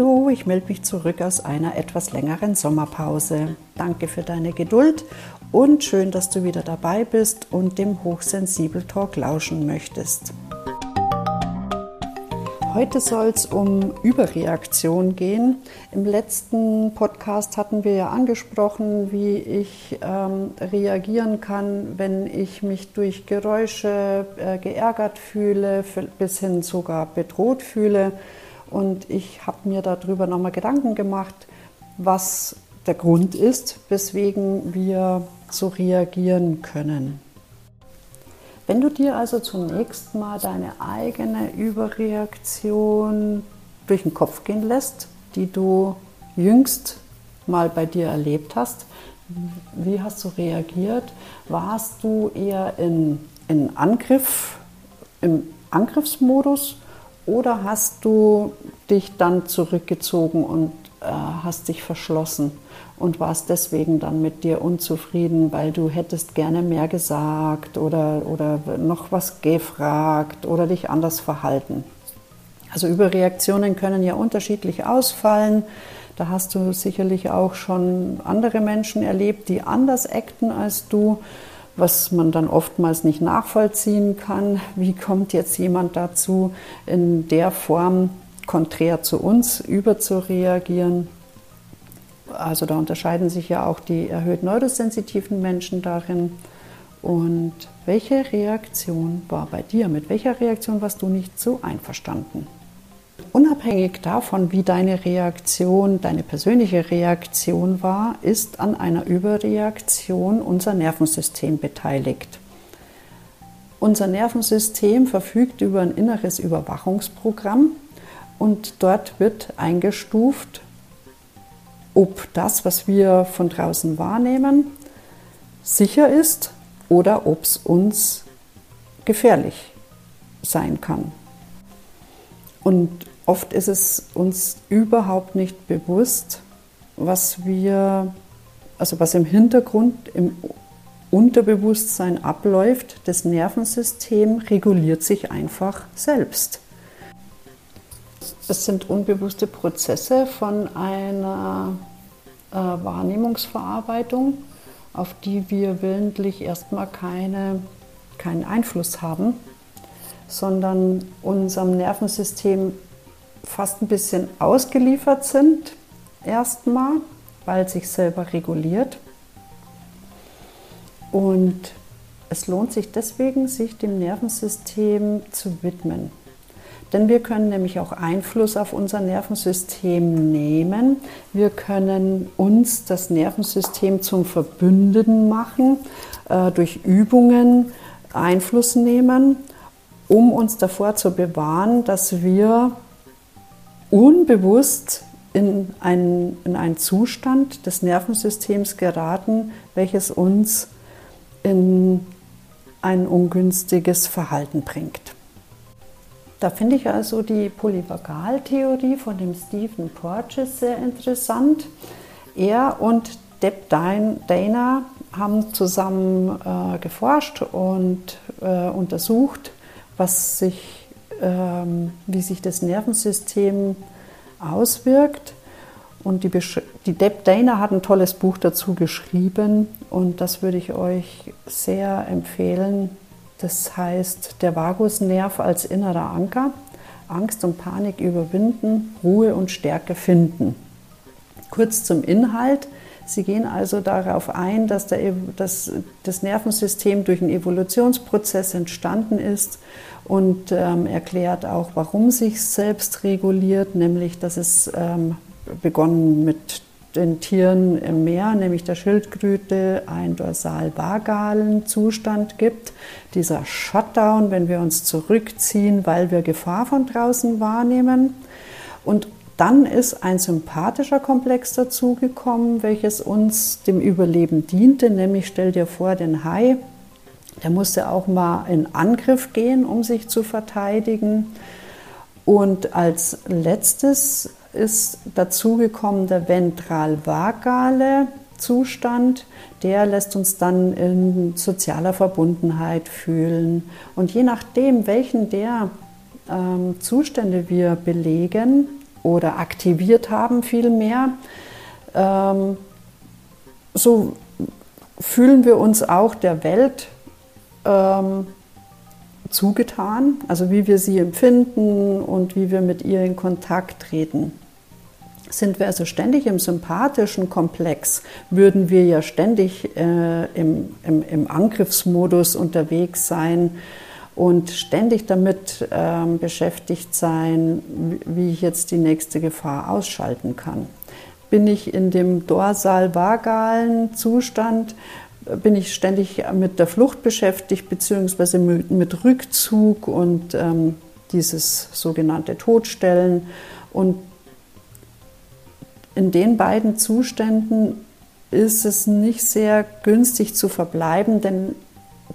Hallo, ich melde mich zurück aus einer etwas längeren Sommerpause. Danke für deine Geduld und schön, dass du wieder dabei bist und dem Hochsensibel Talk lauschen möchtest. Heute soll es um Überreaktion gehen. Im letzten Podcast hatten wir ja angesprochen, wie ich ähm, reagieren kann, wenn ich mich durch Geräusche äh, geärgert fühle, bis hin sogar bedroht fühle. Und ich habe mir darüber nochmal Gedanken gemacht, was der Grund ist, weswegen wir so reagieren können. Wenn du dir also zunächst mal deine eigene Überreaktion durch den Kopf gehen lässt, die du jüngst mal bei dir erlebt hast, wie hast du reagiert? Warst du eher in, in Angriff, im Angriffsmodus oder hast du dich dann zurückgezogen und äh, hast dich verschlossen und warst deswegen dann mit dir unzufrieden, weil du hättest gerne mehr gesagt oder, oder noch was gefragt oder dich anders verhalten? Also Überreaktionen können ja unterschiedlich ausfallen. Da hast du sicherlich auch schon andere Menschen erlebt, die anders acten als du was man dann oftmals nicht nachvollziehen kann. Wie kommt jetzt jemand dazu, in der Form konträr zu uns überzureagieren? Also da unterscheiden sich ja auch die erhöht neurosensitiven Menschen darin. Und welche Reaktion war bei dir? Mit welcher Reaktion warst du nicht so einverstanden? Unabhängig davon, wie deine Reaktion, deine persönliche Reaktion war, ist an einer Überreaktion unser Nervensystem beteiligt. Unser Nervensystem verfügt über ein inneres Überwachungsprogramm und dort wird eingestuft, ob das, was wir von draußen wahrnehmen, sicher ist oder ob es uns gefährlich sein kann. Und oft ist es uns überhaupt nicht bewusst, was wir, also was im Hintergrund, im Unterbewusstsein abläuft. Das Nervensystem reguliert sich einfach selbst. Das sind unbewusste Prozesse von einer äh, Wahrnehmungsverarbeitung, auf die wir willentlich erstmal keine, keinen Einfluss haben sondern unserem Nervensystem fast ein bisschen ausgeliefert sind, erstmal, weil sich selber reguliert. Und es lohnt sich deswegen, sich dem Nervensystem zu widmen. Denn wir können nämlich auch Einfluss auf unser Nervensystem nehmen. Wir können uns das Nervensystem zum Verbündeten machen, äh, durch Übungen Einfluss nehmen um uns davor zu bewahren, dass wir unbewusst in einen, in einen Zustand des Nervensystems geraten, welches uns in ein ungünstiges Verhalten bringt. Da finde ich also die Polyvagaltheorie von dem Stephen Porges sehr interessant. Er und Deb Dana haben zusammen äh, geforscht und äh, untersucht, was sich, ähm, wie sich das Nervensystem auswirkt. Und die, die Deb Dana hat ein tolles Buch dazu geschrieben und das würde ich euch sehr empfehlen. Das heißt Der Vagusnerv als innerer Anker. Angst und Panik überwinden, Ruhe und Stärke finden. Kurz zum Inhalt. Sie gehen also darauf ein, dass, der, dass das Nervensystem durch einen Evolutionsprozess entstanden ist und ähm, erklärt auch, warum sich selbst reguliert, nämlich dass es ähm, begonnen mit den Tieren im Meer, nämlich der Schildkröte, einen dorsal-vagalen Zustand gibt. Dieser Shutdown, wenn wir uns zurückziehen, weil wir Gefahr von draußen wahrnehmen. Und dann ist ein sympathischer Komplex dazugekommen, welches uns dem Überleben diente, nämlich stell dir vor, den Hai, der musste auch mal in Angriff gehen, um sich zu verteidigen. Und als letztes ist dazugekommen der ventral-vagale Zustand. Der lässt uns dann in sozialer Verbundenheit fühlen. Und je nachdem, welchen der ähm, Zustände wir belegen, oder aktiviert haben vielmehr. Ähm, so fühlen wir uns auch der Welt ähm, zugetan, also wie wir sie empfinden und wie wir mit ihr in Kontakt treten. Sind wir also ständig im sympathischen Komplex, würden wir ja ständig äh, im, im, im, Angriffsmodus unterwegs sein und ständig damit ähm, beschäftigt sein, wie ich jetzt die nächste Gefahr ausschalten kann. Bin ich in dem dorsal-vagalen Zustand, bin ich ständig mit der Flucht beschäftigt, beziehungsweise mit, Rückzug und ähm, dieses sogenannte Todstellen. Und in den beiden Zuständen ist es nicht sehr günstig zu verbleiben, denn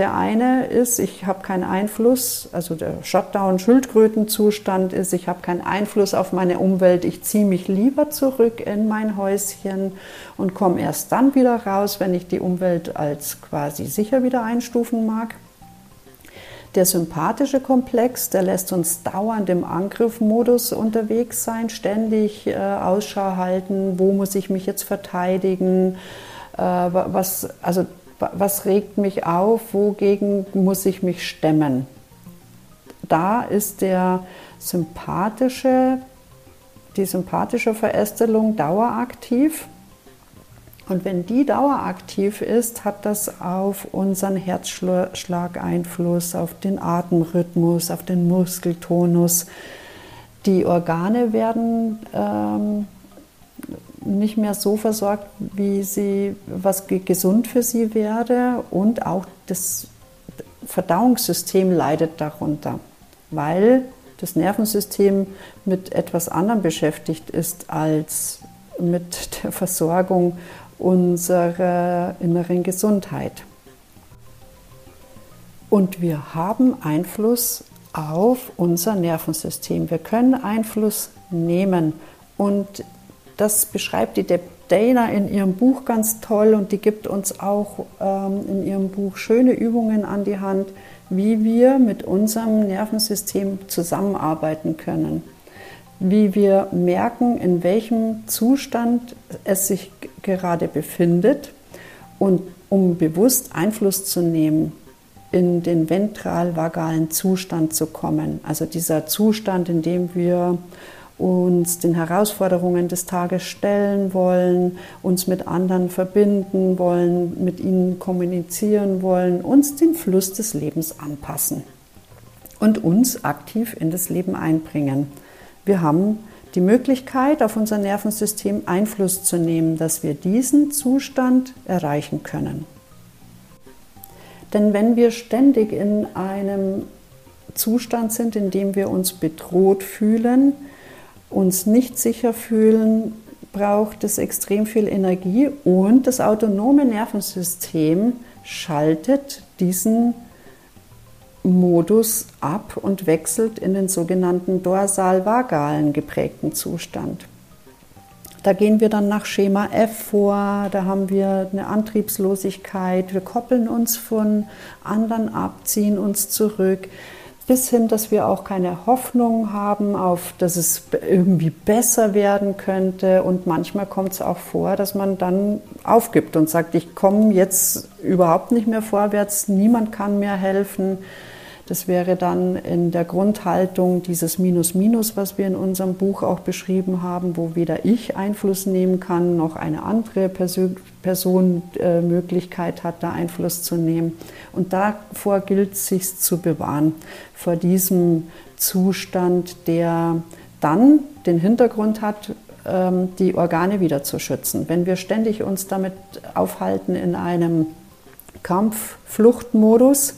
der eine ist, ich habe keinen Einfluss, also der Shutdown-Schildkrötenzustand ist, ich habe keinen Einfluss auf meine Umwelt, ich ziehe mich lieber zurück in mein Häuschen und komme erst dann wieder raus, wenn ich die Umwelt als quasi sicher wieder einstufen mag. Der sympathische Komplex, der lässt uns dauernd im Angriffmodus unterwegs sein, ständig äh, Ausschau halten, wo muss ich mich jetzt verteidigen, äh, was, also was regt mich auf, wogegen muss ich mich stemmen. Da ist der sympathische, die sympathische Verästelung daueraktiv. Und wenn die daueraktiv ist, hat das auf unseren Herzschlag Einfluss, auf den Atemrhythmus, auf den Muskeltonus. Die Organe werden ähm, nicht mehr so versorgt, wie sie, was gesund für sie wäre. Und auch das Verdauungssystem leidet darunter, weil das Nervensystem mit etwas anderem beschäftigt ist als mit der Versorgung unserer inneren Gesundheit. Und wir haben Einfluss auf unser Nervensystem. Wir können Einfluss nehmen. Und das beschreibt die Dana in ihrem Buch ganz toll und die gibt uns auch ähm, in ihrem Buch schöne Übungen an die Hand, wie wir mit unserem Nervensystem zusammenarbeiten können. Wie wir merken, in welchem Zustand es sich gerade befindet und um bewusst Einfluss zu nehmen, in den ventral-vagalen Zustand zu kommen. Also dieser Zustand, in dem wir uns den Herausforderungen des Tages stellen wollen, uns mit anderen verbinden wollen, mit ihnen kommunizieren wollen, uns den Fluss des Lebens anpassen und uns aktiv in das Leben einbringen. Wir haben die Möglichkeit, auf unser Nervensystem Einfluss zu nehmen, dass wir diesen Zustand erreichen können. Denn wenn wir ständig in einem Zustand sind, in dem wir uns bedroht fühlen, uns nicht sicher fühlen, braucht es extrem viel Energie und das autonome Nervensystem schaltet diesen Modus ab und wechselt in den sogenannten dorsal-vagalen geprägten Zustand. Da gehen wir dann nach Schema F vor, da haben wir eine Antriebslosigkeit, wir koppeln uns von anderen ab, ziehen uns zurück bis hin, dass wir auch keine Hoffnung haben auf, dass es irgendwie besser werden könnte. Und manchmal kommt es auch vor, dass man dann aufgibt und sagt, ich komme jetzt überhaupt nicht mehr vorwärts, niemand kann mir helfen. Das wäre dann in der Grundhaltung dieses Minus-Minus, was wir in unserem Buch auch beschrieben haben, wo weder ich Einfluss nehmen kann, noch eine andere Person, Person äh, Möglichkeit hat, da Einfluss zu nehmen. Und davor gilt es, sich zu bewahren, vor diesem Zustand, der dann den Hintergrund hat, ähm, die Organe wieder zu schützen. Wenn wir ständig uns damit aufhalten in einem Kampf-Fluchtmodus,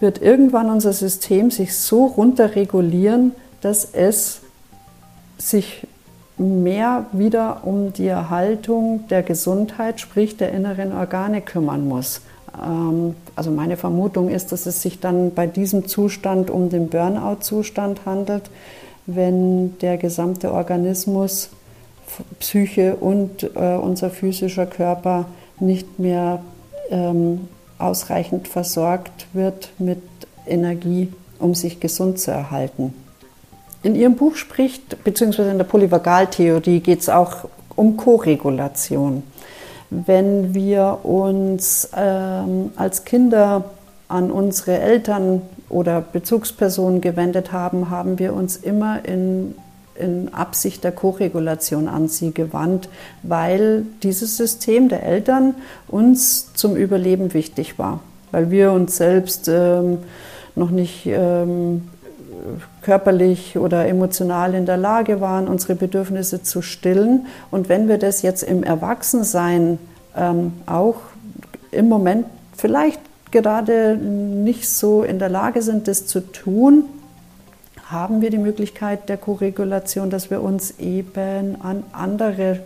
wird irgendwann unser System sich so runterregulieren, dass es sich mehr wieder um die Erhaltung der Gesundheit, sprich der inneren Organe kümmern muss. Ähm, also meine Vermutung ist, dass es sich dann bei diesem Zustand um den Burnout-Zustand handelt, wenn der gesamte Organismus, Psyche und äh, unser physischer Körper nicht mehr ähm, ausreichend versorgt wird mit Energie, um sich gesund zu erhalten. In Ihrem Buch spricht, beziehungsweise in der Polyvagaltheorie geht es auch um Koregulation. Wenn wir uns ähm, als Kinder an unsere Eltern oder Bezugspersonen gewendet haben, haben wir uns immer in, in Absicht der Koregulation an sie gewandt, weil dieses System der Eltern uns zum Überleben wichtig war, weil wir uns selbst ähm, noch nicht ähm, körperlich oder emotional in der Lage waren, unsere Bedürfnisse zu stillen. Und wenn wir das jetzt im Erwachsensein ähm, auch im Moment vielleicht gerade nicht so in der Lage sind, das zu tun, haben wir die Möglichkeit der Koregulation, dass wir uns eben an andere,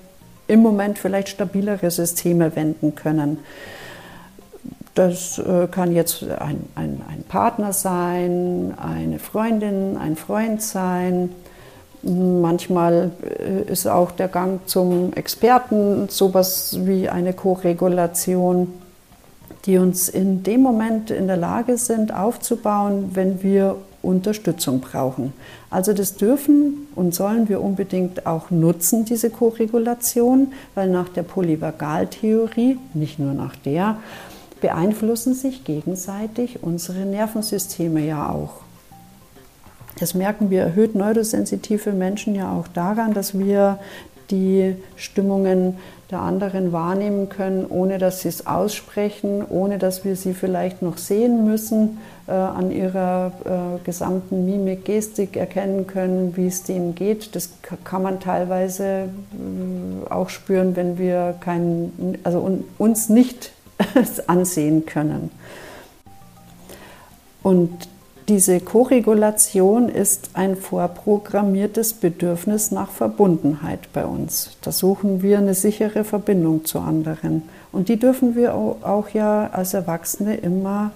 im Moment vielleicht stabilere Systeme wenden können. Das äh, kann jetzt ein, ein, ein, Partner sein, eine Freundin, ein Freund sein. Manchmal äh, ist auch der Gang zum Experten sowas wie eine Koregulation, die uns in dem Moment in der Lage sind aufzubauen, wenn wir Unterstützung brauchen. Also das dürfen und sollen wir unbedingt auch nutzen, diese Koregulation, weil nach der Polyvagaltheorie, nicht nur nach der, beeinflussen sich gegenseitig unsere Nervensysteme ja auch. Das merken wir erhöht neurosensitive Menschen ja auch daran, dass wir die Stimmungen der anderen wahrnehmen können, ohne dass sie es aussprechen, ohne dass wir sie vielleicht noch sehen müssen, äh, an ihrer äh, gesamten Mimik, Gestik erkennen können, wie es denen geht. Das kann man teilweise äh, auch spüren, wenn wir keinen, also un, uns nicht ansehen können. Und diese Koregulation ist ein vorprogrammiertes Bedürfnis nach Verbundenheit bei uns. Da suchen wir eine sichere Verbindung zu anderen. Und die dürfen wir auch ja als Erwachsene immer,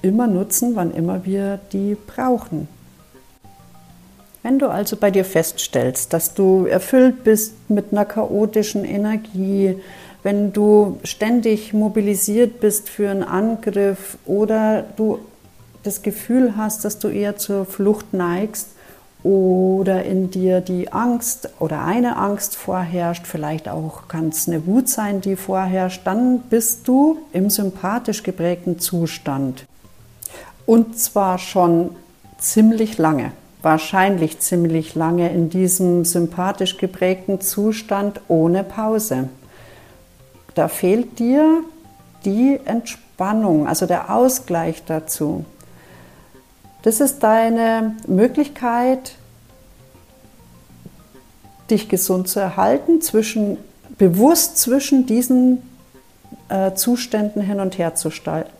immer nutzen, wann immer wir die brauchen. Wenn du also bei dir feststellst, dass du erfüllt bist mit einer chaotischen Energie, wenn du ständig mobilisiert bist für einen Angriff oder du das Gefühl hast, dass du eher zur Flucht neigst oder in dir die Angst oder eine Angst vorherrscht, vielleicht auch kann es eine Wut sein, die vorherrscht, dann bist du im sympathisch geprägten Zustand. Und zwar schon ziemlich lange, wahrscheinlich ziemlich lange in diesem sympathisch geprägten Zustand ohne Pause da fehlt dir die Entspannung, also der Ausgleich dazu. Das ist deine Möglichkeit, dich gesund zu erhalten, zwischen, bewusst zwischen diesen äh, Zuständen hin und her zu,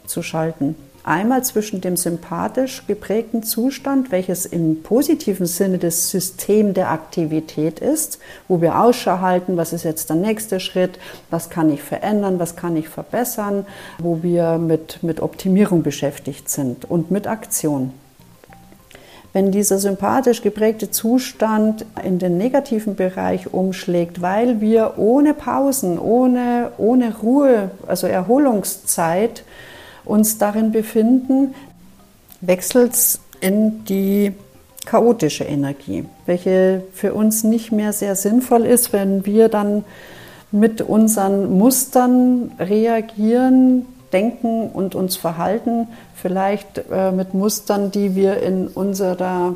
zu schalten. Einmal zwischen dem sympathisch geprägten Zustand, welches im positiven Sinne das System der Aktivität ist, wo wir Ausschau halten, was ist jetzt der nächste Schritt, was kann ich verändern, was kann ich verbessern, wo wir mit, mit Optimierung beschäftigt sind und mit Aktion. Wenn dieser sympathisch geprägte Zustand in den negativen Bereich umschlägt, weil wir ohne Pausen, ohne, ohne Ruhe, also Erholungszeit, uns darin befinden, wechselt es in die chaotische Energie, welche für uns nicht mehr sehr sinnvoll ist, wenn wir dann mit unseren Mustern reagieren, denken und uns verhalten, vielleicht äh, mit Mustern, die wir in unserer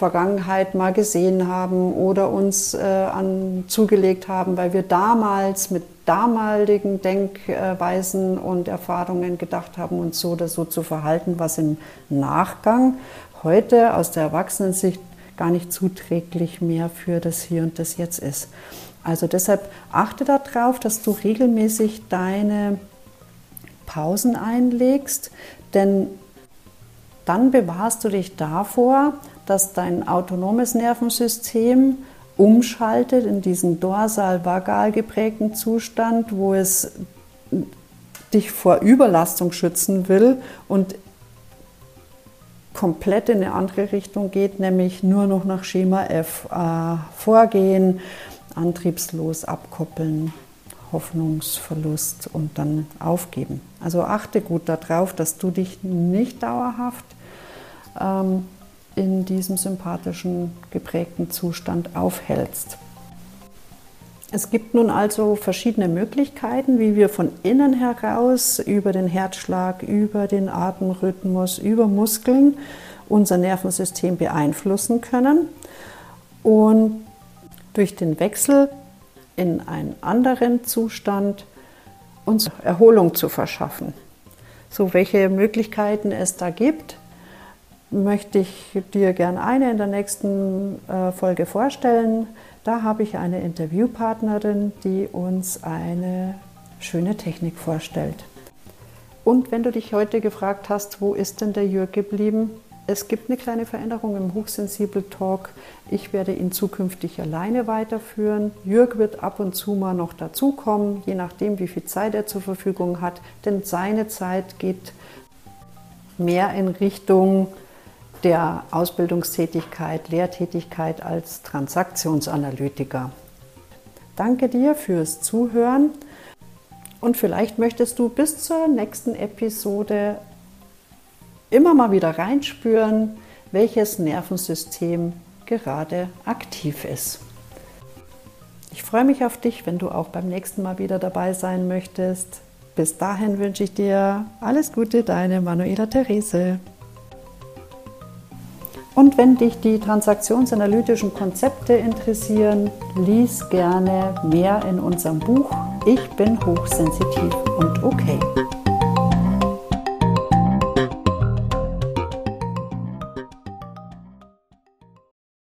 Vergangenheit mal gesehen haben oder uns äh, an, zugelegt haben, weil wir damals mit damaligen Denkweisen und Erfahrungen gedacht haben, uns so oder so zu verhalten, was im Nachgang heute aus der Erwachsenensicht gar nicht zuträglich mehr für das Hier und das Jetzt ist. Also deshalb achte darauf, dass du regelmäßig deine Pausen einlegst, denn dann bewahrst du dich davor, dass dein autonomes Nervensystem umschaltet in diesen dorsal-vagal geprägten Zustand, wo es dich vor Überlastung schützen will und komplett in eine andere Richtung geht, nämlich nur noch nach Schema F äh, vorgehen, antriebslos abkoppeln, Hoffnungsverlust und dann aufgeben. Also achte gut darauf, dass du dich nicht dauerhaft ähm, in diesem sympathischen geprägten Zustand aufhältst. Es gibt nun also verschiedene Möglichkeiten, wie wir von innen heraus über den Herzschlag, über den Atemrhythmus, über Muskeln unser Nervensystem beeinflussen können. Und durch den Wechsel in einen anderen Zustand uns Erholung zu verschaffen. So, welche Möglichkeiten es da gibt, möchte ich dir gerne eine in der nächsten äh, Folge vorstellen. Da habe ich eine Interviewpartnerin, die uns eine schöne Technik vorstellt. Und wenn du dich heute gefragt hast, wo ist denn der Jörg geblieben? Es gibt eine kleine Veränderung im Hochsensibel Talk. Ich werde ihn zukünftig alleine weiterführen. Jörg wird ab und zu mal noch dazukommen, je nachdem, wie viel Zeit er zur Verfügung hat. Denn seine Zeit geht mehr in Richtung der Ausbildungstätigkeit, Lehrtätigkeit als Transaktionsanalytiker. Danke dir fürs Zuhören und vielleicht möchtest du bis zur nächsten Episode immer mal wieder reinspüren, welches Nervensystem gerade aktiv ist. Ich freue mich auf dich, wenn du auch beim nächsten Mal wieder dabei sein möchtest. Bis dahin wünsche ich dir alles Gute, deine Manuela Therese. Und wenn dich die transaktionsanalytischen Konzepte interessieren, lies gerne mehr in unserem Buch Ich bin hochsensitiv und okay.